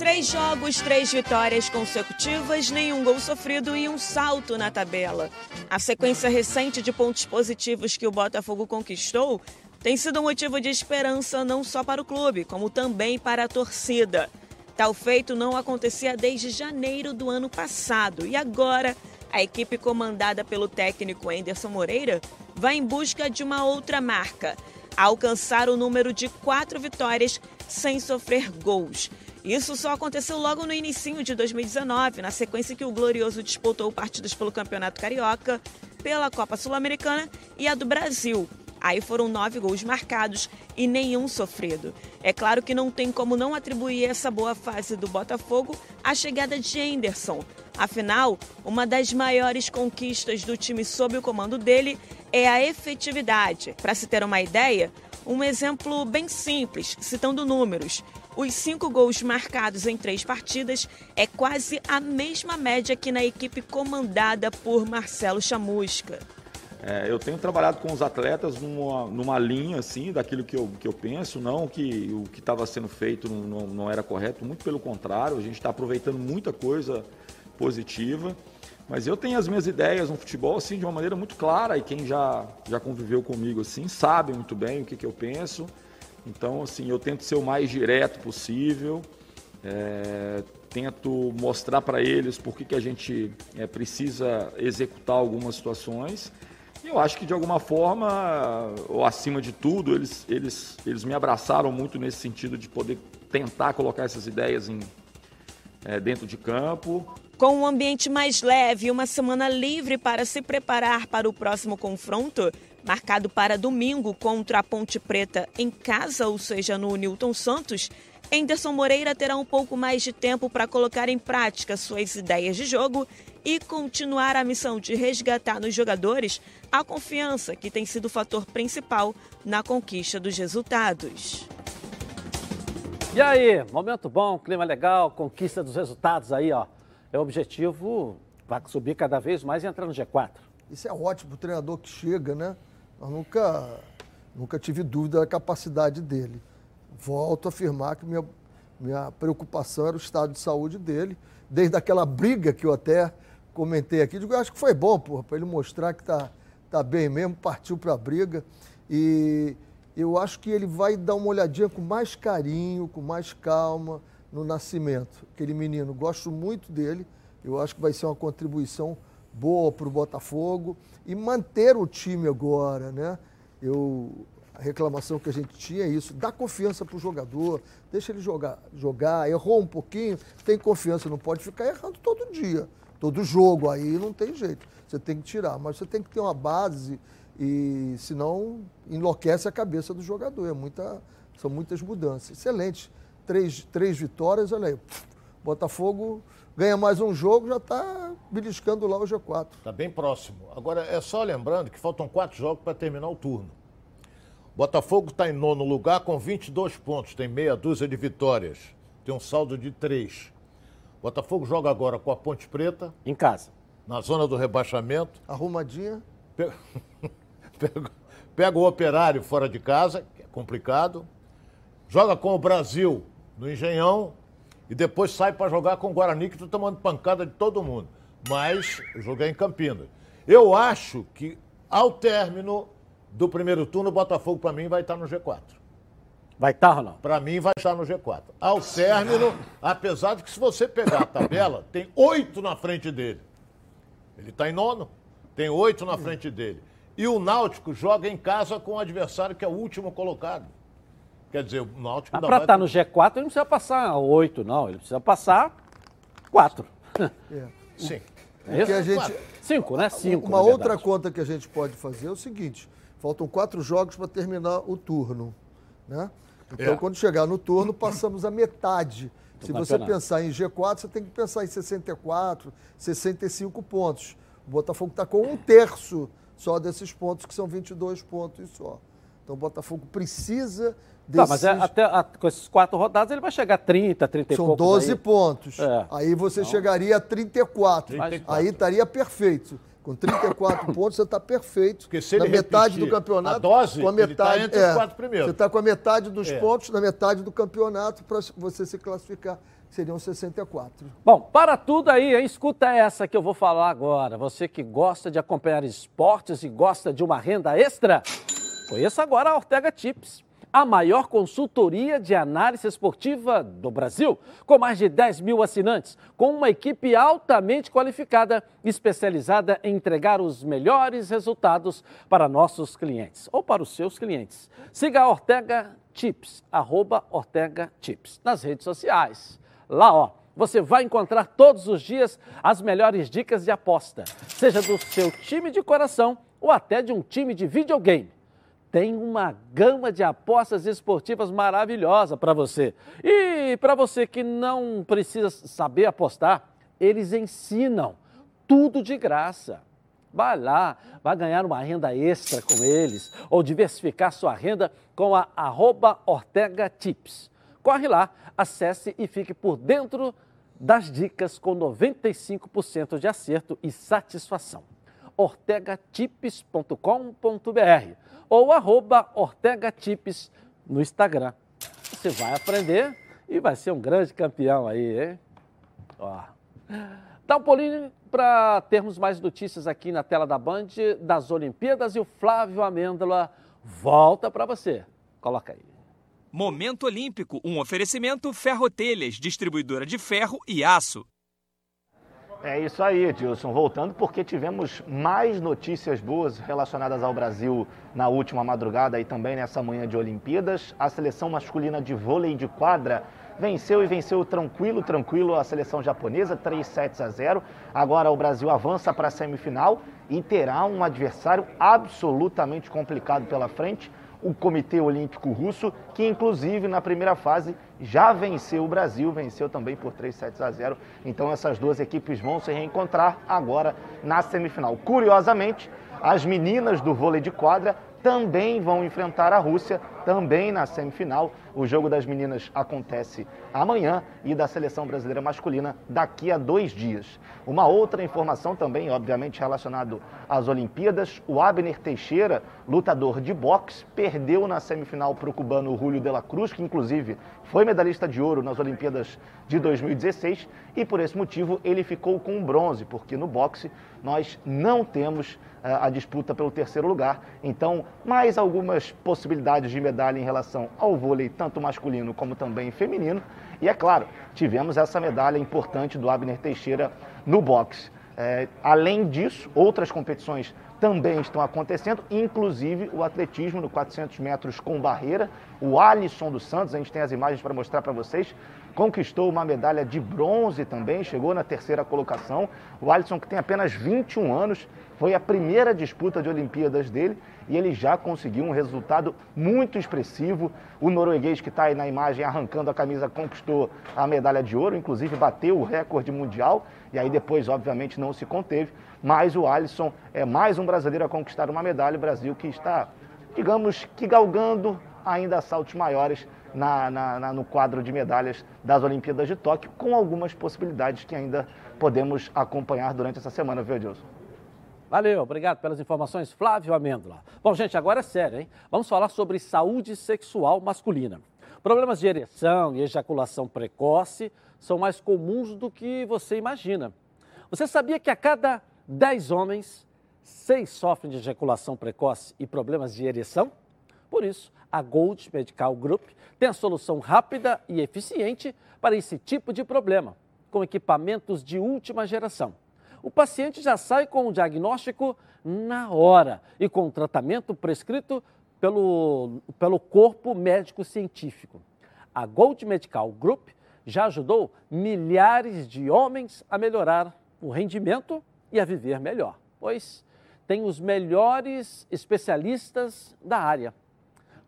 Três jogos, três vitórias consecutivas, nenhum gol sofrido e um salto na tabela. A sequência recente de pontos positivos que o Botafogo conquistou tem sido um motivo de esperança não só para o clube, como também para a torcida. Tal feito não acontecia desde janeiro do ano passado e agora a equipe comandada pelo técnico Anderson Moreira vai em busca de uma outra marca. alcançar o número de quatro vitórias sem sofrer gols. Isso só aconteceu logo no início de 2019, na sequência que o Glorioso disputou partidas pelo Campeonato Carioca, pela Copa Sul-Americana e a do Brasil. Aí foram nove gols marcados e nenhum sofrido. É claro que não tem como não atribuir essa boa fase do Botafogo à chegada de Henderson. Afinal, uma das maiores conquistas do time sob o comando dele é a efetividade. Para se ter uma ideia, um exemplo bem simples, citando números. Os cinco gols marcados em três partidas é quase a mesma média que na equipe comandada por Marcelo Chamusca. É, eu tenho trabalhado com os atletas numa, numa linha assim daquilo que eu, que eu penso, não que o que estava sendo feito não, não, era correto, muito pelo contrário, a gente está aproveitando muita coisa positiva. Mas eu tenho as minhas ideias no futebol assim de uma maneira muito clara e quem já, já conviveu comigo assim sabe muito bem o que, que eu penso. Então assim eu tento ser o mais direto possível, é, tento mostrar para eles por que, que a gente é, precisa executar algumas situações eu acho que de alguma forma, ou acima de tudo, eles, eles, eles me abraçaram muito nesse sentido de poder tentar colocar essas ideias em, é, dentro de campo. Com um ambiente mais leve e uma semana livre para se preparar para o próximo confronto, marcado para domingo contra a Ponte Preta em casa, ou seja, no Newton Santos, Henderson Moreira terá um pouco mais de tempo para colocar em prática suas ideias de jogo e continuar a missão de resgatar nos jogadores a confiança que tem sido o fator principal na conquista dos resultados. E aí, momento bom, clima legal, conquista dos resultados aí, ó. É o objetivo para subir cada vez mais e entrar no G4. Isso é ótimo, o treinador que chega, né? Eu nunca, nunca tive dúvida da capacidade dele. Volto a afirmar que minha, minha preocupação era o estado de saúde dele, desde aquela briga que eu até comentei aqui. Digo, acho que foi bom, para ele mostrar que está tá bem mesmo, partiu para a briga. E eu acho que ele vai dar uma olhadinha com mais carinho, com mais calma no nascimento. Aquele menino, gosto muito dele. Eu acho que vai ser uma contribuição boa para o Botafogo e manter o time agora, né? Eu, a reclamação que a gente tinha é isso, dá confiança para o jogador, deixa ele jogar, jogar, errou um pouquinho, tem confiança, não pode ficar errando todo dia, todo jogo, aí não tem jeito você tem que tirar. Mas você tem que ter uma base e senão enlouquece a cabeça do jogador. É muita, são muitas mudanças. Excelente. Três, três vitórias, olha aí. Botafogo ganha mais um jogo, já está beliscando lá o G4. Está bem próximo. Agora, é só lembrando que faltam quatro jogos para terminar o turno. Botafogo está em nono lugar com 22 pontos, tem meia dúzia de vitórias. Tem um saldo de três. Botafogo joga agora com a Ponte Preta. Em casa na zona do rebaixamento. Arrumadinha. Pega, pega, pega o operário fora de casa, que é complicado. Joga com o Brasil no Engenhão e depois sai para jogar com o Guarani, que está tomando pancada de todo mundo. Mas joguei em Campinas. Eu acho que ao término do primeiro turno, o Botafogo, para mim, vai estar no G4. Vai estar ou não? Para mim, vai estar no G4. Ao término, apesar de que se você pegar a tabela, tem oito na frente dele. Ele está em nono, tem oito na frente dele. E o Náutico joga em casa com o adversário que é o último colocado. Quer dizer, o Náutico... Para estar tá no G4, ele não precisa passar oito, não. Ele precisa passar quatro. É. Sim. É que a gente... Cinco, né? Cinco, Uma outra conta que a gente pode fazer é o seguinte. Faltam quatro jogos para terminar o turno. Né? Então, é. quando chegar no turno, passamos a metade se você pensar em G4, você tem que pensar em 64, 65 pontos. O Botafogo está com um terço só desses pontos, que são 22 pontos só. Então o Botafogo precisa desses... Não, mas é, até a, com esses quatro rodadas ele vai chegar a 30, 30 São 12 pontos. É. Aí você então... chegaria a 34. 34. Aí estaria perfeito. Com 34 pontos, você está perfeito. Porque se ele na metade do campeonato. A dose, com a tá metade, tá entre é, os quatro primeiros. Você está com a metade dos é. pontos na metade do campeonato para você se classificar. Seriam 64. Bom, para tudo aí, hein? escuta essa que eu vou falar agora. Você que gosta de acompanhar esportes e gosta de uma renda extra, conheça agora a Ortega Tips. A maior consultoria de análise esportiva do Brasil, com mais de 10 mil assinantes, com uma equipe altamente qualificada, especializada em entregar os melhores resultados para nossos clientes ou para os seus clientes. Siga a Ortega Tips, arroba Ortega Tips, nas redes sociais. Lá, ó, você vai encontrar todos os dias as melhores dicas de aposta, seja do seu time de coração ou até de um time de videogame tem uma gama de apostas esportivas maravilhosa para você. E para você que não precisa saber apostar, eles ensinam tudo de graça. Vai lá, vai ganhar uma renda extra com eles ou diversificar sua renda com a arroba Ortega Tips. Corre lá, acesse e fique por dentro das dicas com 95% de acerto e satisfação. ortegatips.com.br ou arroba Ortega Tips no Instagram. Você vai aprender e vai ser um grande campeão aí, hein? Ó. Dá um pulinho para termos mais notícias aqui na tela da Band das Olimpíadas e o Flávio Amêndola volta para você. Coloca aí. Momento Olímpico, um oferecimento Ferrotelhas, distribuidora de ferro e aço. É isso aí, Edilson. Voltando, porque tivemos mais notícias boas relacionadas ao Brasil na última madrugada e também nessa manhã de Olimpíadas. A seleção masculina de vôlei de quadra venceu e venceu tranquilo, tranquilo a seleção japonesa, 3 sets a 0. Agora o Brasil avança para a semifinal e terá um adversário absolutamente complicado pela frente o Comitê Olímpico Russo, que inclusive na primeira fase já venceu o Brasil, venceu também por 3 sets a 0. Então essas duas equipes vão se reencontrar agora na semifinal. Curiosamente, as meninas do vôlei de quadra também vão enfrentar a Rússia, também na semifinal. O jogo das meninas acontece amanhã e da seleção brasileira masculina daqui a dois dias. Uma outra informação também, obviamente, relacionado às Olimpíadas: o Abner Teixeira, lutador de boxe, perdeu na semifinal para o cubano Julio de la Cruz, que inclusive foi medalhista de ouro nas Olimpíadas de 2016, e por esse motivo ele ficou com bronze, porque no boxe nós não temos uh, a disputa pelo terceiro lugar. Então, mais algumas possibilidades de medalha em relação ao vôlei, tanto masculino como também feminino. E é claro, tivemos essa medalha importante do Abner Teixeira no boxe. É, além disso, outras competições também estão acontecendo, inclusive o atletismo no 400 metros com barreira. O Alisson dos Santos, a gente tem as imagens para mostrar para vocês, conquistou uma medalha de bronze também, chegou na terceira colocação. O Alisson, que tem apenas 21 anos, foi a primeira disputa de Olimpíadas dele e ele já conseguiu um resultado muito expressivo. O norueguês que está aí na imagem arrancando a camisa conquistou a medalha de ouro, inclusive bateu o recorde mundial e aí depois, obviamente, não se conteve. Mas o Alisson é mais um brasileiro a conquistar uma medalha. O Brasil que está, digamos que galgando ainda saltos maiores na, na, na, no quadro de medalhas das Olimpíadas de Tóquio, com algumas possibilidades que ainda podemos acompanhar durante essa semana, viu, Edilson? Valeu, obrigado pelas informações, Flávio Amêndola. Bom, gente, agora é sério, hein? Vamos falar sobre saúde sexual masculina. Problemas de ereção e ejaculação precoce são mais comuns do que você imagina. Você sabia que a cada 10 homens, 6 sofrem de ejaculação precoce e problemas de ereção? Por isso, a Gold Medical Group tem a solução rápida e eficiente para esse tipo de problema, com equipamentos de última geração. O paciente já sai com o diagnóstico na hora e com o tratamento prescrito pelo, pelo corpo médico científico. A Gold Medical Group já ajudou milhares de homens a melhorar o rendimento e a viver melhor, pois tem os melhores especialistas da área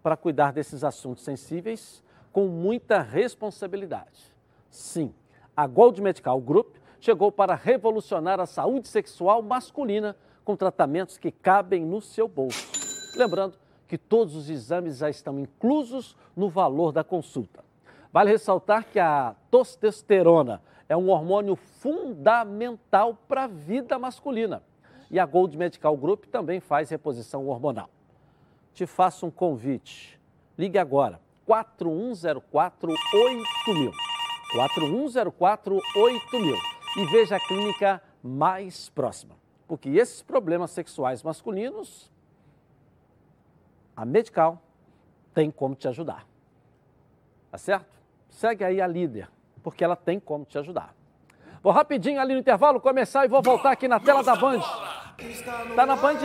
para cuidar desses assuntos sensíveis com muita responsabilidade. Sim, a Gold Medical Group chegou para revolucionar a saúde sexual masculina com tratamentos que cabem no seu bolso. Lembrando que todos os exames já estão inclusos no valor da consulta. Vale ressaltar que a testosterona é um hormônio fundamental para a vida masculina. E a Gold Medical Group também faz reposição hormonal te faço um convite. Ligue agora, 4104 8000. 4104 8000 e veja a clínica mais próxima. Porque esses problemas sexuais masculinos, a Medical tem como te ajudar. Tá certo? Segue aí a líder, porque ela tem como te ajudar. Vou rapidinho ali no intervalo começar e vou voltar aqui na tela da Band. Tá na Band?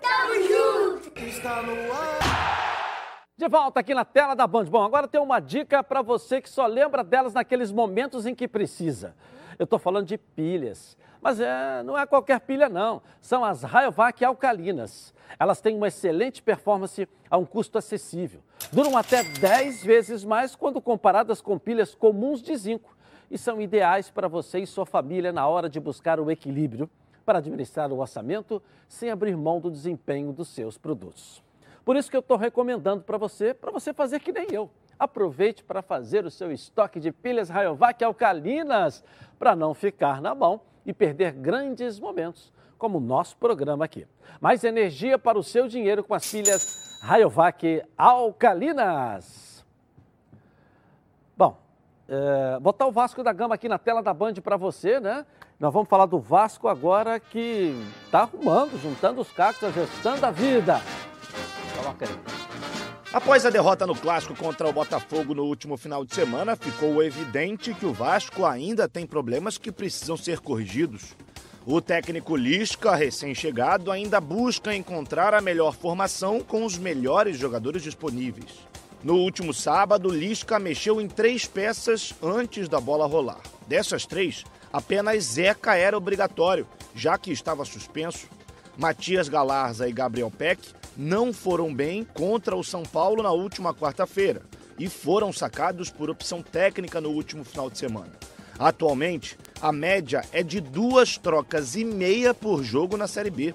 Tamo junto! Está no ar. De volta aqui na tela da Band. Bom, agora tem uma dica para você que só lembra delas naqueles momentos em que precisa. Eu estou falando de pilhas. Mas é, não é qualquer pilha, não. São as Rayovac alcalinas. Elas têm uma excelente performance a um custo acessível. Duram até 10 vezes mais quando comparadas com pilhas comuns de zinco. E são ideais para você e sua família na hora de buscar o equilíbrio para administrar o orçamento sem abrir mão do desempenho dos seus produtos. Por isso que eu estou recomendando para você, para você fazer que nem eu. Aproveite para fazer o seu estoque de pilhas Rayovac alcalinas para não ficar na mão e perder grandes momentos, como o nosso programa aqui. Mais energia para o seu dinheiro com as pilhas Rayovac alcalinas. Bom, é, botar o Vasco da Gama aqui na tela da Band para você, né? Nós vamos falar do Vasco agora que está arrumando, juntando os cacos, ajustando a vida. Coloca aí. Após a derrota no clássico contra o Botafogo no último final de semana, ficou evidente que o Vasco ainda tem problemas que precisam ser corrigidos. O técnico Lisca, recém-chegado, ainda busca encontrar a melhor formação com os melhores jogadores disponíveis. No último sábado, Lisca mexeu em três peças antes da bola rolar. Dessas três, apenas Zeca era obrigatório, já que estava suspenso. Matias Galarza e Gabriel Peck não foram bem contra o São Paulo na última quarta-feira e foram sacados por opção técnica no último final de semana. Atualmente, a média é de duas trocas e meia por jogo na Série B.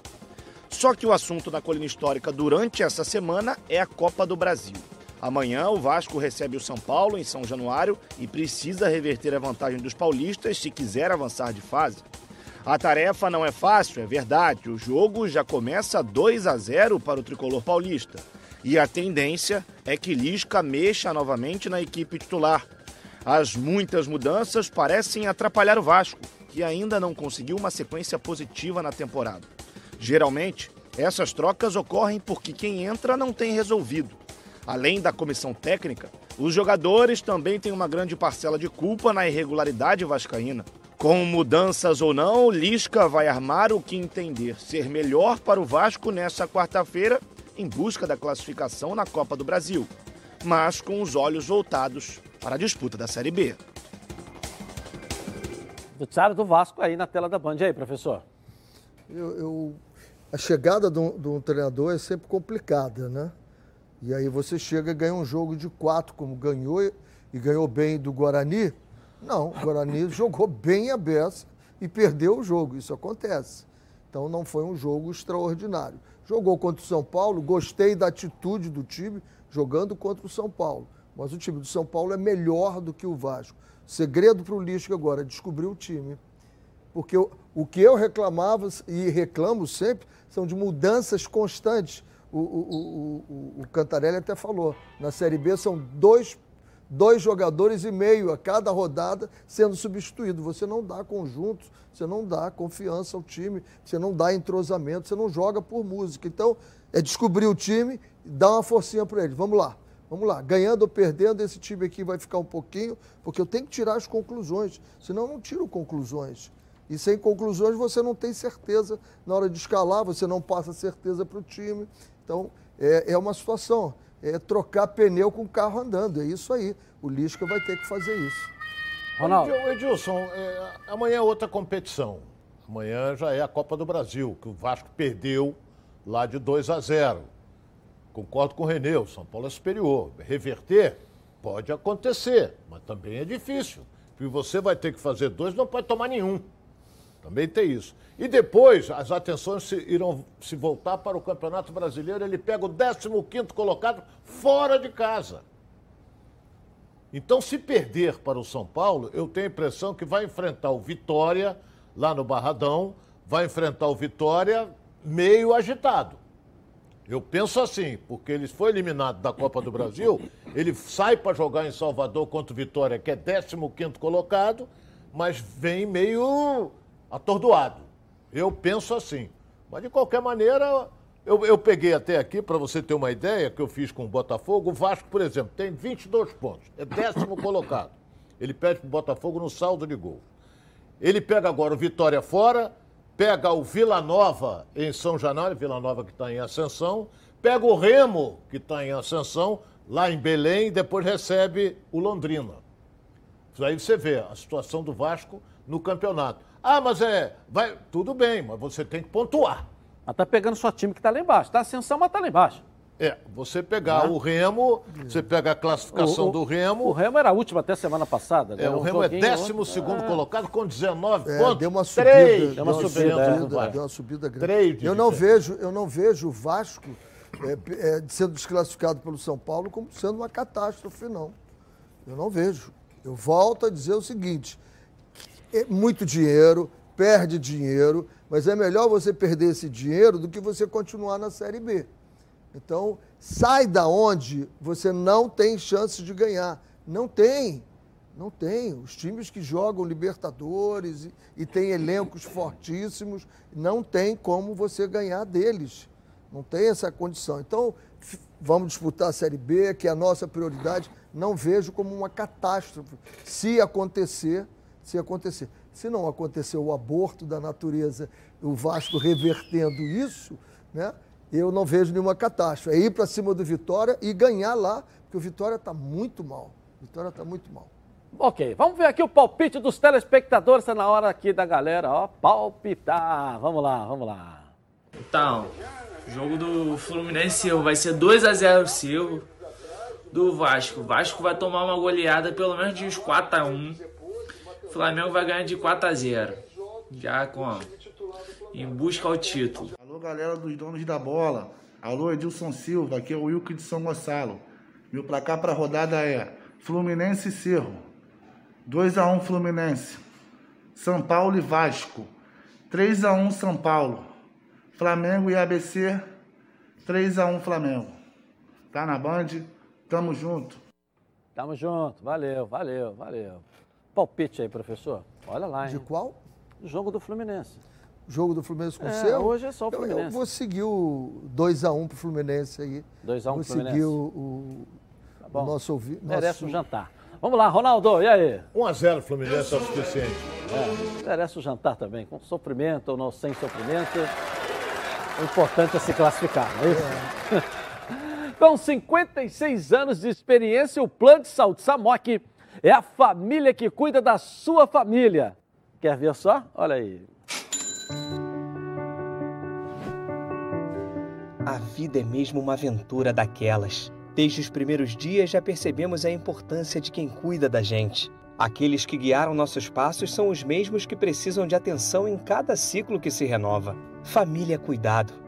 Só que o assunto na colina histórica durante essa semana é a Copa do Brasil. Amanhã o Vasco recebe o São Paulo em São Januário e precisa reverter a vantagem dos paulistas se quiser avançar de fase. A tarefa não é fácil, é verdade. O jogo já começa 2 a 0 para o tricolor paulista. E a tendência é que Lisca mexa novamente na equipe titular. As muitas mudanças parecem atrapalhar o Vasco, que ainda não conseguiu uma sequência positiva na temporada. Geralmente, essas trocas ocorrem porque quem entra não tem resolvido. Além da comissão técnica, os jogadores também têm uma grande parcela de culpa na irregularidade vascaína. Com mudanças ou não, Lisca vai armar o que entender ser melhor para o Vasco nessa quarta-feira, em busca da classificação na Copa do Brasil, mas com os olhos voltados para a disputa da Série B. Noticiário do Vasco aí na tela da Band. E aí, professor? Eu, eu, a chegada de um, de um treinador é sempre complicada, né? E aí você chega e ganha um jogo de quatro, como ganhou e ganhou bem do Guarani não, o Guarani jogou bem a beça e perdeu o jogo. Isso acontece. Então não foi um jogo extraordinário. Jogou contra o São Paulo, gostei da atitude do time jogando contra o São Paulo. Mas o time do São Paulo é melhor do que o Vasco. O segredo para o Lisca agora descobrir o time. Porque o, o que eu reclamava e reclamo sempre são de mudanças constantes. O, o, o, o Cantarelli até falou, na Série B são dois dois jogadores e meio a cada rodada sendo substituído. Você não dá conjuntos, você não dá confiança ao time, você não dá entrosamento, você não joga por música. Então, é descobrir o time dar uma forcinha para ele. Vamos lá. Vamos lá, ganhando ou perdendo, esse time aqui vai ficar um pouquinho, porque eu tenho que tirar as conclusões, senão eu não tiro conclusões. E sem conclusões você não tem certeza na hora de escalar, você não passa certeza para o time. Então, é, é uma situação é, trocar pneu com o carro andando. É isso aí. O Lisca vai ter que fazer isso. Ronaldo. Edilson, é, amanhã é outra competição. Amanhã já é a Copa do Brasil, que o Vasco perdeu lá de 2 a 0. Concordo com o Renê, o São Paulo é superior. Reverter pode acontecer, mas também é difícil. Porque você vai ter que fazer dois, não pode tomar nenhum. Também tem isso. E depois, as atenções se, irão se voltar para o Campeonato Brasileiro. Ele pega o 15 colocado fora de casa. Então, se perder para o São Paulo, eu tenho a impressão que vai enfrentar o Vitória lá no Barradão, vai enfrentar o Vitória meio agitado. Eu penso assim, porque ele foi eliminado da Copa do Brasil, ele sai para jogar em Salvador contra o Vitória, que é 15 colocado, mas vem meio atordoado. Eu penso assim. Mas, de qualquer maneira, Eu, eu peguei até aqui, para você ter uma ideia, que eu fiz com o Botafogo. O Vasco, por exemplo, tem 22 pontos. É décimo colocado. Ele pede para o Botafogo no saldo de gol. Ele pega agora o Vitória fora, pega o Vila Nova em São Januário, Vila Nova que está em ascensão, pega o Remo, que está em ascensão, lá em Belém, e depois recebe o Londrina. Aí você vê a situação do Vasco no campeonato. Ah, mas é. Vai, tudo bem, mas você tem que pontuar. Mas tá pegando só time que tá lá embaixo. Tá ascensão, mas tá lá embaixo. É, você pegar o Remo, você pega a classificação O- o- do Remo. O Remo era a última até semana passada. né? É, o Um Remo é joguinho, 12 outro- segundo É. colocado com 19 É, pontos. deu uma subida, Três deu uma subida, diferença é. Deu uma subida grande. Três eu não vejo, eu não vejo o Vasco é, é, sendo desclassificado pelo São Paulo como sendo uma catástrofe, não. Eu não vejo. Eu volto a dizer o seguinte: muito dinheiro, perde dinheiro, mas é melhor você perder esse dinheiro do que você continuar na Série B. Então, sai da onde você não tem chance de ganhar. Não tem. Não tem. Os times que jogam Libertadores e, e têm elencos fortíssimos, não tem como você ganhar deles. Não tem essa condição. Então, vamos disputar a Série B, que é a nossa prioridade. Não vejo como uma catástrofe. Se acontecer, se acontecer. Se não acontecer o aborto da natureza, o Vasco revertendo isso, né? Eu não vejo nenhuma catástrofe. É ir para cima do Vitória e ganhar lá, porque o Vitória está muito mal. O Vitória está muito mal. Ok, vamos ver aqui o palpite dos telespectadores. Está na hora aqui da galera, ó, palpitar. Vamos lá, vamos lá. Então, o jogo do Fluminense vai ser 2 a 0 Cerro. Do Vasco. O Vasco vai tomar uma goleada pelo menos de uns 4 a 1. Flamengo vai ganhar de 4 a 0. Já com em busca ao título. Alô, galera dos donos da bola. Alô, Edilson Silva, aqui é o Wilke de São Gonçalo. Meu placar para a rodada é Fluminense e Cerro. 2x1 Fluminense. São Paulo e Vasco. 3x1 São Paulo. Flamengo e ABC. 3x1 Flamengo. Tá na Band? Tamo junto. Tamo junto, valeu, valeu, valeu. Palpite aí, professor. Olha lá, hein? De qual? O jogo do Fluminense. Jogo do Fluminense com o É, seu? hoje é só o Eu- Eu, Fluminense. vou seguir o 2x1 pro Fluminense aí. 2 a 1 Vou pro Fluminense. seguir o, o, Tá bom. o nosso ouvido. Merece um jantar. Vamos lá, Ronaldo, e aí? 1x0 Fluminense é o suficiente. É, merece um jantar também, com sofrimento ou não sem sofrimento. O importante é se classificar, não é isso? Com 56 anos de experiência, o Plano de Saúde Samok é a família que cuida da sua família. Quer ver só? Olha aí. A vida é mesmo uma aventura daquelas. Desde os primeiros dias já percebemos a importância de quem cuida da gente. Aqueles que guiaram nossos passos são os mesmos que precisam de atenção em cada ciclo que se renova. Família é cuidado.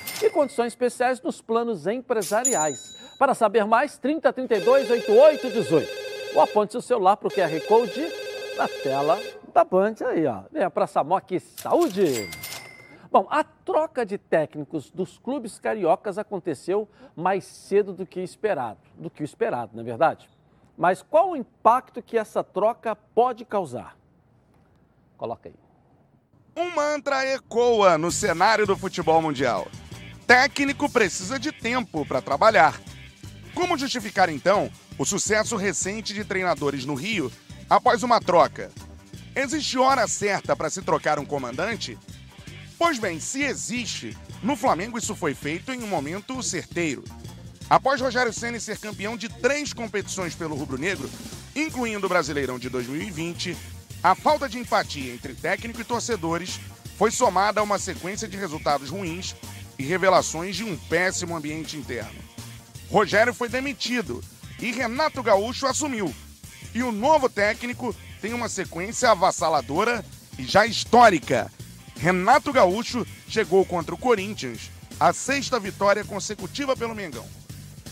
E condições especiais nos planos empresariais. Para saber mais, 3032 8818. Ou aponte seu celular para o QR Code na tela da Band aí, ó. Venha para a Samok Saúde. Bom, a troca de técnicos dos clubes cariocas aconteceu mais cedo do que esperado, do que o esperado, não é verdade? Mas qual o impacto que essa troca pode causar? Coloca aí. Um mantra ecoa no cenário do futebol mundial. Técnico precisa de tempo para trabalhar. Como justificar então o sucesso recente de treinadores no Rio após uma troca? Existe hora certa para se trocar um comandante? Pois bem, se existe, no Flamengo isso foi feito em um momento certeiro. Após Rogério Ceni ser campeão de três competições pelo rubro-negro, incluindo o Brasileirão de 2020, a falta de empatia entre técnico e torcedores foi somada a uma sequência de resultados ruins e revelações de um péssimo ambiente interno. Rogério foi demitido e Renato Gaúcho assumiu. E o novo técnico tem uma sequência avassaladora e já histórica. Renato Gaúcho chegou contra o Corinthians a sexta vitória consecutiva pelo Mengão.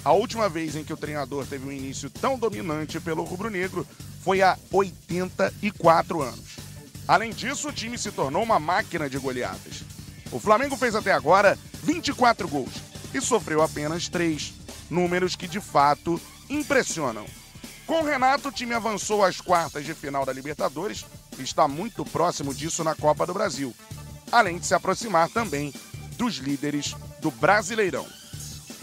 A última vez em que o treinador teve um início tão dominante pelo rubro-negro foi há 84 anos. Além disso, o time se tornou uma máquina de goleadas. O Flamengo fez até agora 24 gols e sofreu apenas 3, números que de fato impressionam. Com Renato, o time avançou às quartas de final da Libertadores e está muito próximo disso na Copa do Brasil, além de se aproximar também dos líderes do Brasileirão.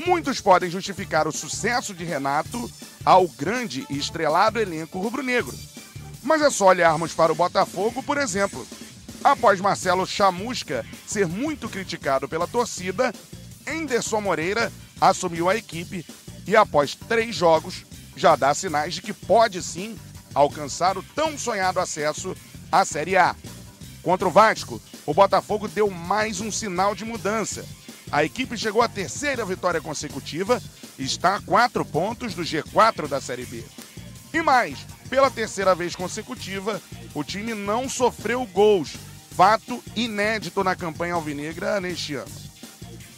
Muitos podem justificar o sucesso de Renato ao grande e estrelado elenco rubro-negro. Mas é só olharmos para o Botafogo, por exemplo. Após Marcelo Chamusca ser muito criticado pela torcida, Enderson Moreira assumiu a equipe e, após três jogos, já dá sinais de que pode sim alcançar o tão sonhado acesso à Série A. Contra o Vasco, o Botafogo deu mais um sinal de mudança. A equipe chegou à terceira vitória consecutiva e está a quatro pontos do G4 da Série B. E mais, pela terceira vez consecutiva, o time não sofreu gols, fato inédito na campanha alvinegra neste ano.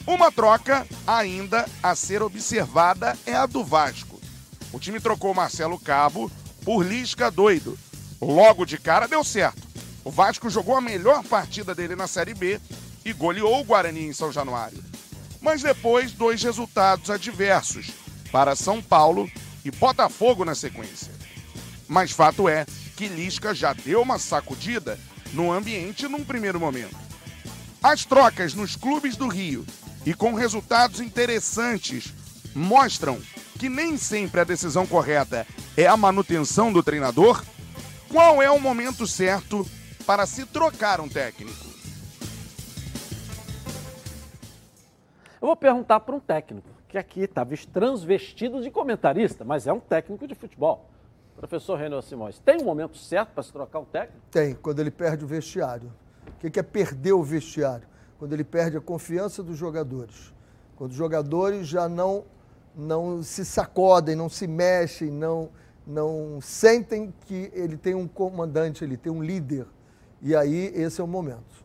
Uma troca ainda a ser observada é a do Vasco. O time trocou Marcelo Cabo por Lisca Doido. Logo de cara deu certo. O Vasco jogou a melhor partida dele na Série B e goleou o Guarani em São Januário. Mas depois, dois resultados adversos para São Paulo e Botafogo na sequência. Mas fato é que Lisca já deu uma sacudida no ambiente num primeiro momento. As trocas nos clubes do Rio e com resultados interessantes mostram que nem sempre a decisão correta é a manutenção do treinador. Qual é o momento certo para se trocar um técnico? Eu vou perguntar para um técnico, que aqui estava transvestido de comentarista, mas é um técnico de futebol. Professor Renan Simões, tem um momento certo para se trocar um técnico? Tem, quando ele perde o vestiário. O que é perder o vestiário? Quando ele perde a confiança dos jogadores. Quando os jogadores já não, não se sacodem, não se mexem, não, não sentem que ele tem um comandante, ele tem um líder e aí, esse é o momento.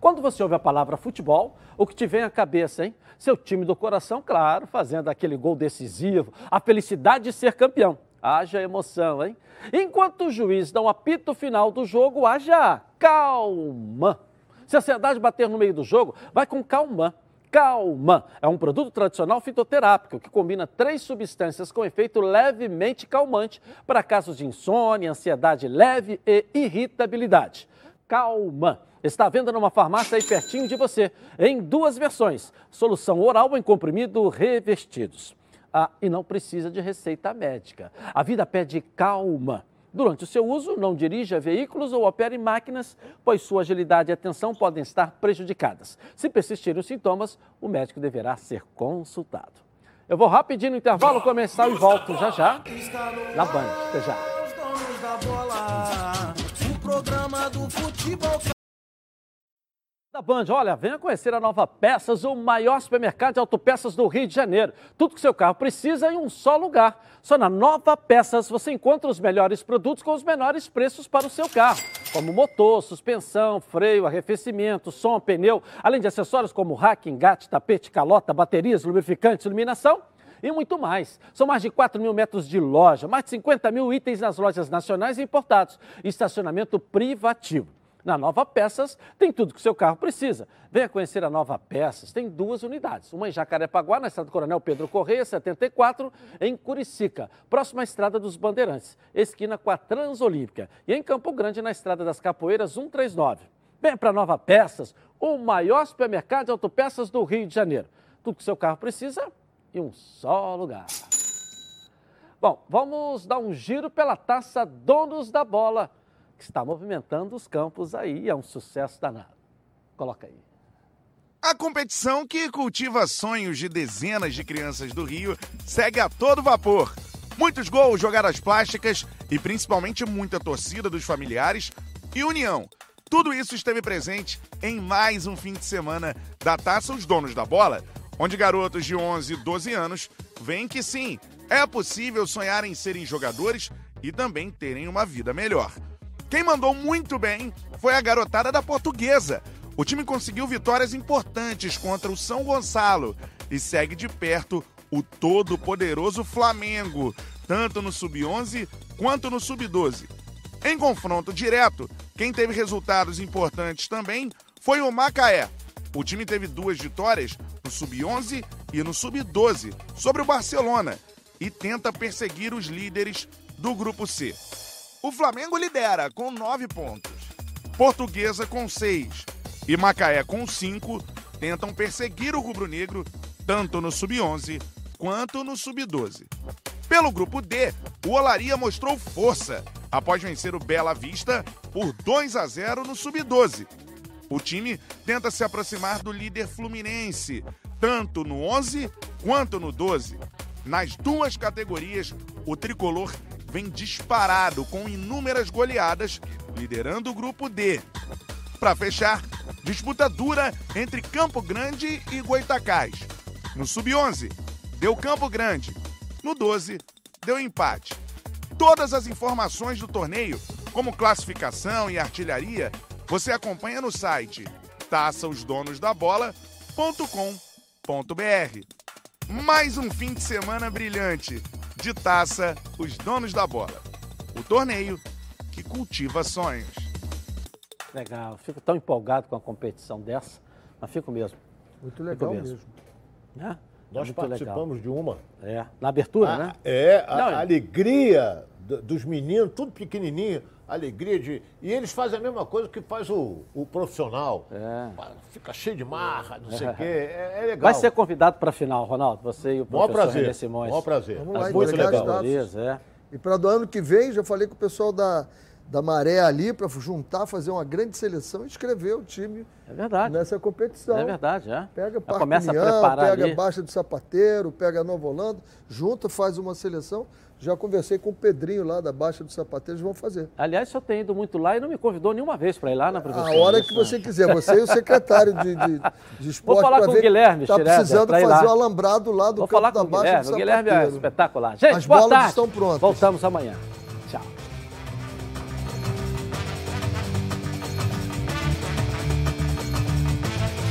Quando você ouve a palavra futebol, o que te vem à cabeça, hein? Seu time do coração, claro, fazendo aquele gol decisivo, a felicidade de ser campeão. Haja emoção, hein? Enquanto o juiz dá um apito final do jogo, haja calma. Se a ansiedade bater no meio do jogo, vai com calma. Calma é um produto tradicional fitoterápico que combina três substâncias com efeito levemente calmante para casos de insônia, ansiedade leve e irritabilidade. Calma. Está à venda numa farmácia aí pertinho de você, em duas versões: solução oral em comprimido revestidos. Ah, e não precisa de receita médica. A vida pede calma. Durante o seu uso, não dirija veículos ou opere máquinas, pois sua agilidade e atenção podem estar prejudicadas. Se persistirem os sintomas, o médico deverá ser consultado. Eu vou rapidinho no intervalo comercial e volto já já na Band. Até já. Da Band, olha, venha conhecer a Nova Peças, o maior supermercado de autopeças do Rio de Janeiro. Tudo que seu carro precisa em um só lugar. Só na Nova Peças você encontra os melhores produtos com os menores preços para o seu carro, como motor, suspensão, freio, arrefecimento, som, pneu, além de acessórios como rack, engate, tapete, calota, baterias, lubrificantes, iluminação e muito mais. São mais de 4 mil metros de loja, mais de 50 mil itens nas lojas nacionais e importados, estacionamento privativo. Na Nova Peças tem tudo que seu carro precisa. Venha conhecer a Nova Peças. Tem duas unidades. Uma em Jacarepaguá, na estrada Coronel Pedro Correia, 74, em Curicica, próxima à Estrada dos Bandeirantes, esquina com a Transolímpica. E em Campo Grande, na Estrada das Capoeiras, 139. Venha para Nova Peças, o maior supermercado de autopeças do Rio de Janeiro. Tudo que seu carro precisa em um só lugar. Bom, vamos dar um giro pela taça Donos da Bola, que está movimentando os campos aí, é um sucesso danado. Coloca aí. A competição que cultiva sonhos de dezenas de crianças do Rio segue a todo vapor. Muitos gols, jogadas plásticas e principalmente muita torcida dos familiares e união. Tudo isso esteve presente em mais um fim de semana da Taça Os Donos da Bola, onde garotos de 11 e 12 anos veem que sim, é possível sonhar em serem jogadores e também terem uma vida melhor. Quem mandou muito bem foi a garotada da Portuguesa. O time conseguiu vitórias importantes contra o São Gonçalo e segue de perto o todo-poderoso Flamengo, tanto no Sub-11 quanto no Sub-12. Em confronto direto, quem teve resultados importantes também foi o Macaé. O time teve duas vitórias no Sub-11 e no Sub-12 sobre o Barcelona e tenta perseguir os líderes do Grupo C. O Flamengo lidera com nove pontos. Portuguesa com seis e Macaé com cinco tentam perseguir o rubro-negro tanto no Sub-11 quanto no Sub-12. Pelo grupo D, o Olaria mostrou força após vencer o Bela Vista por 2 a 0 no Sub-12. O time tenta se aproximar do líder Fluminense, tanto no 11 quanto no 12. Nas duas categorias, o tricolor vem disparado com inúmeras goleadas, liderando o grupo D. Para fechar, disputa dura entre Campo Grande e Goitacás. No sub-11, deu Campo Grande. No 12, deu empate. Todas as informações do torneio, como classificação e artilharia, você acompanha no site taçaosdonosdabola.com.br. Mais um fim de semana brilhante de Taça Os Donos da Bola. O torneio que cultiva sonhos. Legal, fico tão empolgado com a competição dessa, mas fico mesmo. Muito legal mesmo. mesmo. Né? Nós Muito participamos legal. de uma. É, na abertura, Ah, né? É, a, Não, a alegria do- dos meninos, tudo pequenininho, a alegria de... E eles fazem a mesma coisa que faz o, o profissional. É. Fica cheio de marra, não sei o quê. É, é legal. Vai ser convidado para a final, Ronaldo, você e o professor prazer, René Simões. maior prazer. Vamos As lá, as categorias, datas. é. E para do ano que vem, já falei com o pessoal da, da Maré ali para juntar, fazer uma grande seleção e inscrever o time É verdade. nessa competição. É verdade, é. Pega Já Parque começa a preparar pega ali. Baixa do Sapateiro, pega Nova Holanda, junta, faz uma seleção. Já conversei com o Pedrinho lá da Baixa do Sapateiro, eles vão fazer. Aliás, senhor tem ido muito lá e não me convidou nenhuma vez para ir lá na professora. A hora que você quiser, você e o secretário de, de, de esporte. falar pra com o Guilherme Tá Schroeder precisando fazer lá. o alambrado lá do Vou campo falar da com o Baixa do O Guilherme é Sapateiro. espetacular. Gente, As bolas tarde. estão prontas. Voltamos amanhã. Tchau.